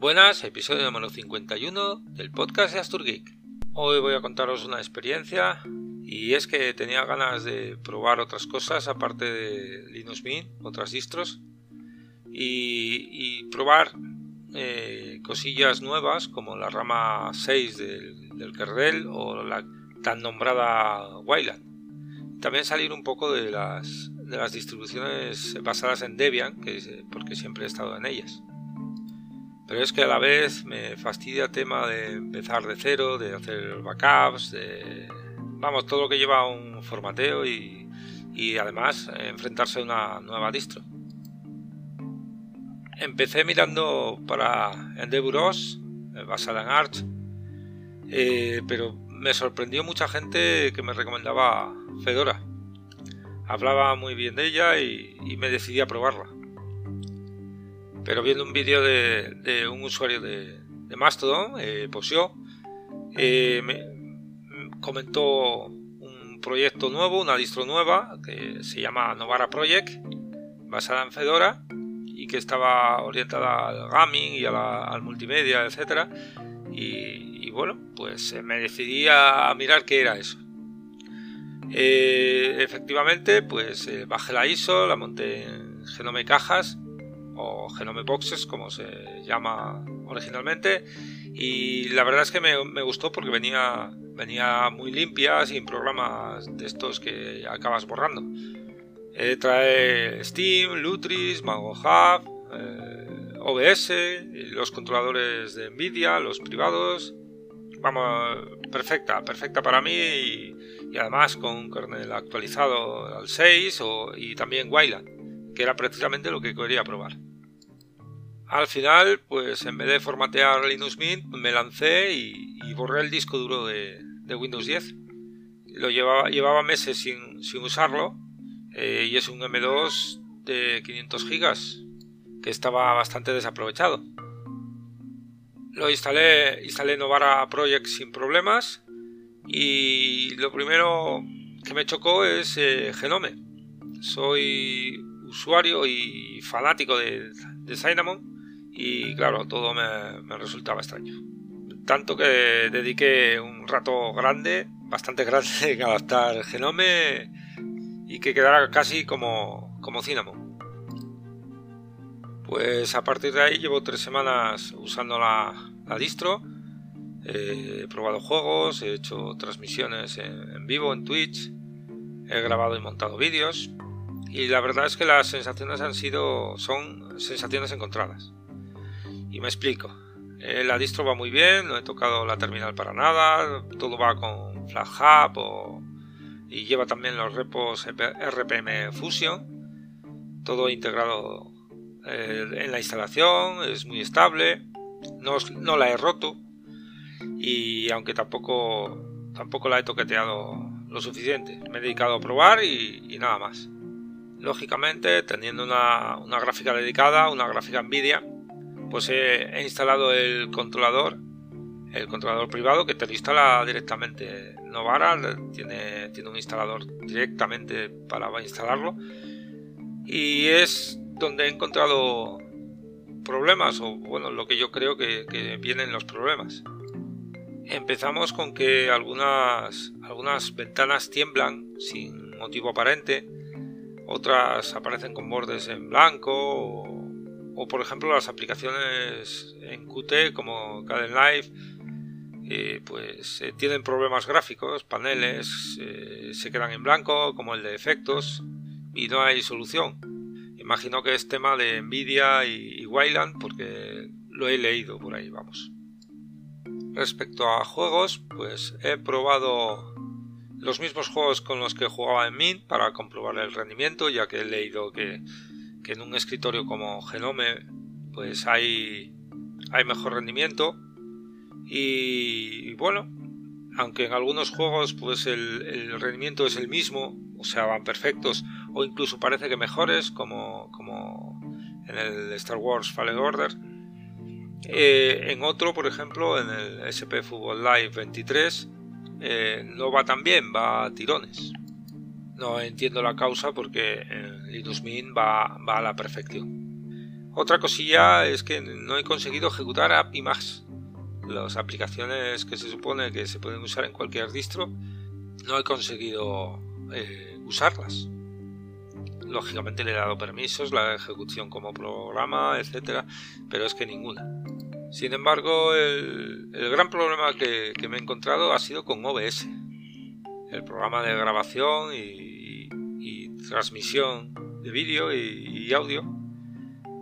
Buenas, episodio número 51 del podcast de Astur Geek. Hoy voy a contaros una experiencia y es que tenía ganas de probar otras cosas aparte de Linux Mint, otras distros y, probar eh, cosillas nuevas como la rama 6 del, kernel o la tan nombrada Wayland. También salir un poco de las, de las distribuciones basadas en Debian, que, porque siempre he estado en ellas. Pero es que a la vez me fastidia el tema de empezar de cero, de hacer backups, de... Vamos, todo lo que lleva un formateo y, además enfrentarse a una nueva distro. Empecé mirando para Endeavour-OS, eh, basada en Arch, eh, pero me sorprendió mucha gente que me recomendaba Fedora. Hablaba muy bien de ella y me decidí a probarla pero viendo un vídeo de, un usuario de, Mastodon, eh, Posio, eh, me comentó un proyecto nuevo, una distro nueva que se llama Novara Project, basada en Fedora y que estaba orientada al gaming y al multimedia, etc. Y, bueno, pues eh, me decidí a mirar qué era eso. efectivamente, pues bajé la ISO, la monté en Genome Cajas o Genome Boxes como se llama originalmente. Y la verdad es que me, gustó porque venía, venía muy limpia sin programas de estos que acabas borrando. Eh, trae Steam, Lutris, MangoHub eh, OBS los controladores de Nvidia, los privados. Vamos, perfecta, perfecta para mí y, además con un kernel actualizado al 6 y también Wayland, que era precisamente lo que quería probar. Al final, pues en vez de formatear Linux Mint, me lancé y, borré el disco duro de, Windows 10. Lo llevaba, llevaba meses sin, usarlo eh, y es un M2 de 500 GB que estaba bastante desaprovechado. Lo instalé, instalé Novara Project sin problemas y lo primero que me chocó es eh, Genome. Soy usuario y fanático de, Cinnamon y claro, todo me, resultaba extraño. Tanto que dediqué un rato grande, bastante grande, en adaptar Genome y que quedara casi como, como Cinnamon. Pues a partir de ahí llevo tres semanas usando la, distro. he probado juegos, he hecho transmisiones en, vivo en Twitch, he grabado y montado vídeos y la verdad es que las sensaciones han sido son sensaciones encontradas. Y me explico. Eh, la distro va muy bien, no he tocado la terminal para nada, todo va con FlatHub o, y lleva también los repos RPM Fusion, todo integrado eh, en la instalación, es muy estable, no, no, la he roto y aunque tampoco, tampoco la he toqueteado lo suficiente, me he dedicado a probar y, nada más. Lógicamente, teniendo una, una gráfica dedicada, una gráfica Nvidia, pues he, instalado el controlador, el controlador privado que te lo instala directamente. Novara tiene, tiene un instalador directamente para instalarlo y es donde he encontrado problemas o bueno lo que yo creo que, que vienen los problemas. Empezamos con que algunas, algunas ventanas tiemblan sin motivo aparente, otras aparecen con bordes en blanco o o por ejemplo las aplicaciones en Qt como Kdenlive eh, pues eh, tienen problemas gráficos, paneles eh, se quedan en blanco como el de efectos y no hay solución. Imagino que es tema de Nvidia y, y Wayland porque lo he leído por ahí, vamos. Respecto a juegos, pues he probado los mismos juegos con los que jugaba en Mint para comprobar el rendimiento, ya que he leído que que en un escritorio como Genome pues hay, hay mejor rendimiento. Y, bueno aunque en algunos juegos pues el, rendimiento es el mismo o sea van perfectos o incluso parece que mejores como, como en el Star Wars Fallen Order. Eh, en otro por ejemplo en el SP Football Live 23 eh, no va tan bien va a tirones no entiendo la causa porque en Linux Mint va, a la perfección. Otra cosilla es que no he conseguido ejecutar API Max. Las aplicaciones que se supone que se pueden usar en cualquier distro, no he conseguido eh, usarlas. Lógicamente le he dado permisos, la ejecución como programa, etcétera, pero es que ninguna. Sin embargo, el, gran problema que, me he encontrado ha sido con OBS, el programa de grabación y, transmisión de vídeo y, audio.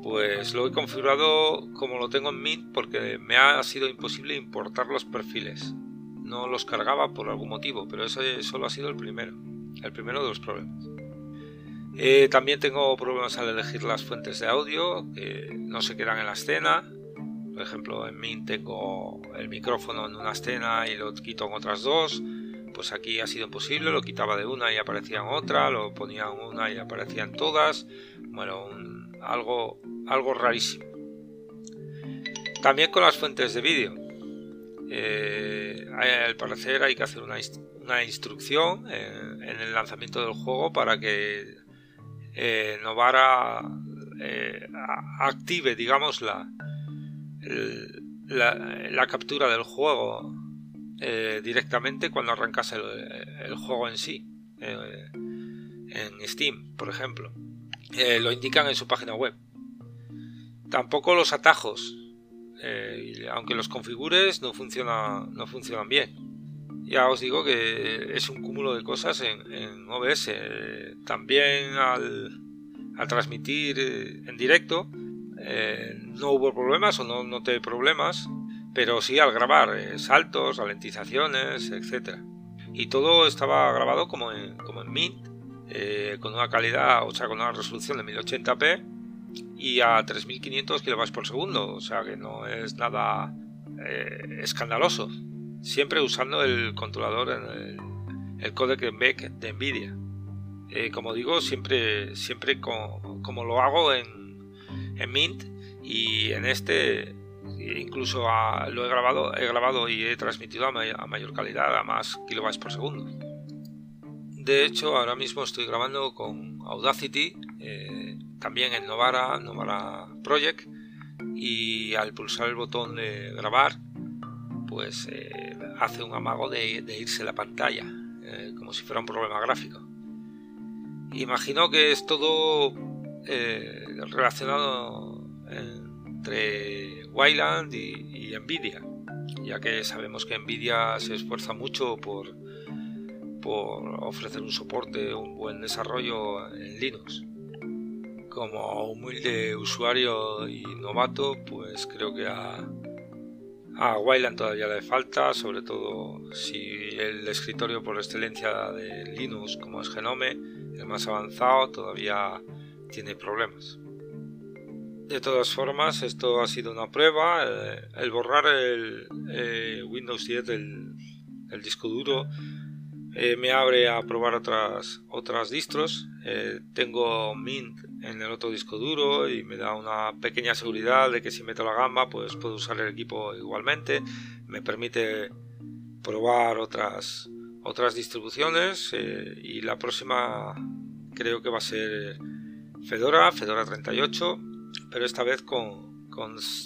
Pues lo he configurado como lo tengo en Mint porque me ha sido imposible importar los perfiles. No los cargaba por algún motivo, pero ese solo ha sido el primero, el primero de los problemas. Eh, también tengo problemas al elegir las fuentes de audio, que no se quedan en la escena, por ejemplo, en Mint tengo el micrófono en una escena y lo quito en otras dos. Pues aquí ha sido imposible, lo quitaba de una y aparecía en otra, lo ponía en una y aparecían todas. Bueno, algo, algo rarísimo. También con las fuentes de vídeo. Eh, al parecer hay que hacer una, instrucción en, el lanzamiento del juego para que eh, Novara eh, active, digamos, la, la, captura del juego eh, directamente cuando arrancas el, juego en sí, eh, en Steam, por ejemplo. Eh, lo indican en su página web. Tampoco los atajos, aunque los configures, no, funciona, no funcionan bien. Ya os digo que es un cúmulo de cosas en, OBS. también al, al transmitir en directo, eh, no hubo problemas o no noté problemas, pero sí al grabar eh, saltos, ralentizaciones, etc. Y todo estaba grabado como en, como en Mint, eh, con una calidad, o sea, con una resolución de 1080p y a 3500 kb por segundo, o sea que no es nada escandaloso. Siempre usando el controlador, en el, codec de Nvidia. como digo, siempre, siempre como lo hago en en Mint y en este incluso lo he grabado, he grabado y he transmitido a, mayor calidad, a más kilobytes por segundo. De hecho, ahora mismo estoy grabando con Audacity, eh, también en Novara, Novara Project, y al pulsar el botón de grabar, pues eh, hace un amago de, irse la pantalla, eh, como si fuera un problema gráfico. Imagino que es todo relacionado entre Wayland y, Nvidia, ya que sabemos que Nvidia se esfuerza mucho por, ofrecer un soporte, un buen desarrollo en Linux. Como humilde usuario y novato, pues creo que a, a Wayland todavía le falta, sobre todo si el escritorio por excelencia de Linux, como es Genome, el más avanzado, todavía tiene problemas. De todas formas, esto ha sido una prueba. Eh, el borrar el eh, Windows 10 del, disco duro eh, me abre a probar otras, otras distros. tengo Mint en el otro disco duro y me da una pequeña seguridad de que si meto la gamba pues puedo usar el equipo igualmente. Me permite probar otras, otras distribuciones y la próxima creo que va a ser Fedora, Fedora 38, pero esta vez con,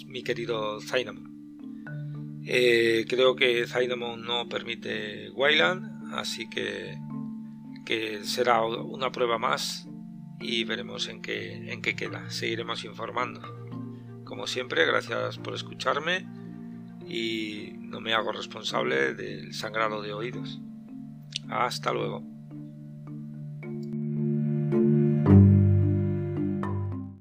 mi querido Cinnamon. Eh, creo que Cinnamon no permite Wayland, así que, que será una prueba más y veremos en qué, en qué queda. Seguiremos informando. Como siempre, gracias por escucharme y no me hago responsable del sangrado de oídos. Hasta luego.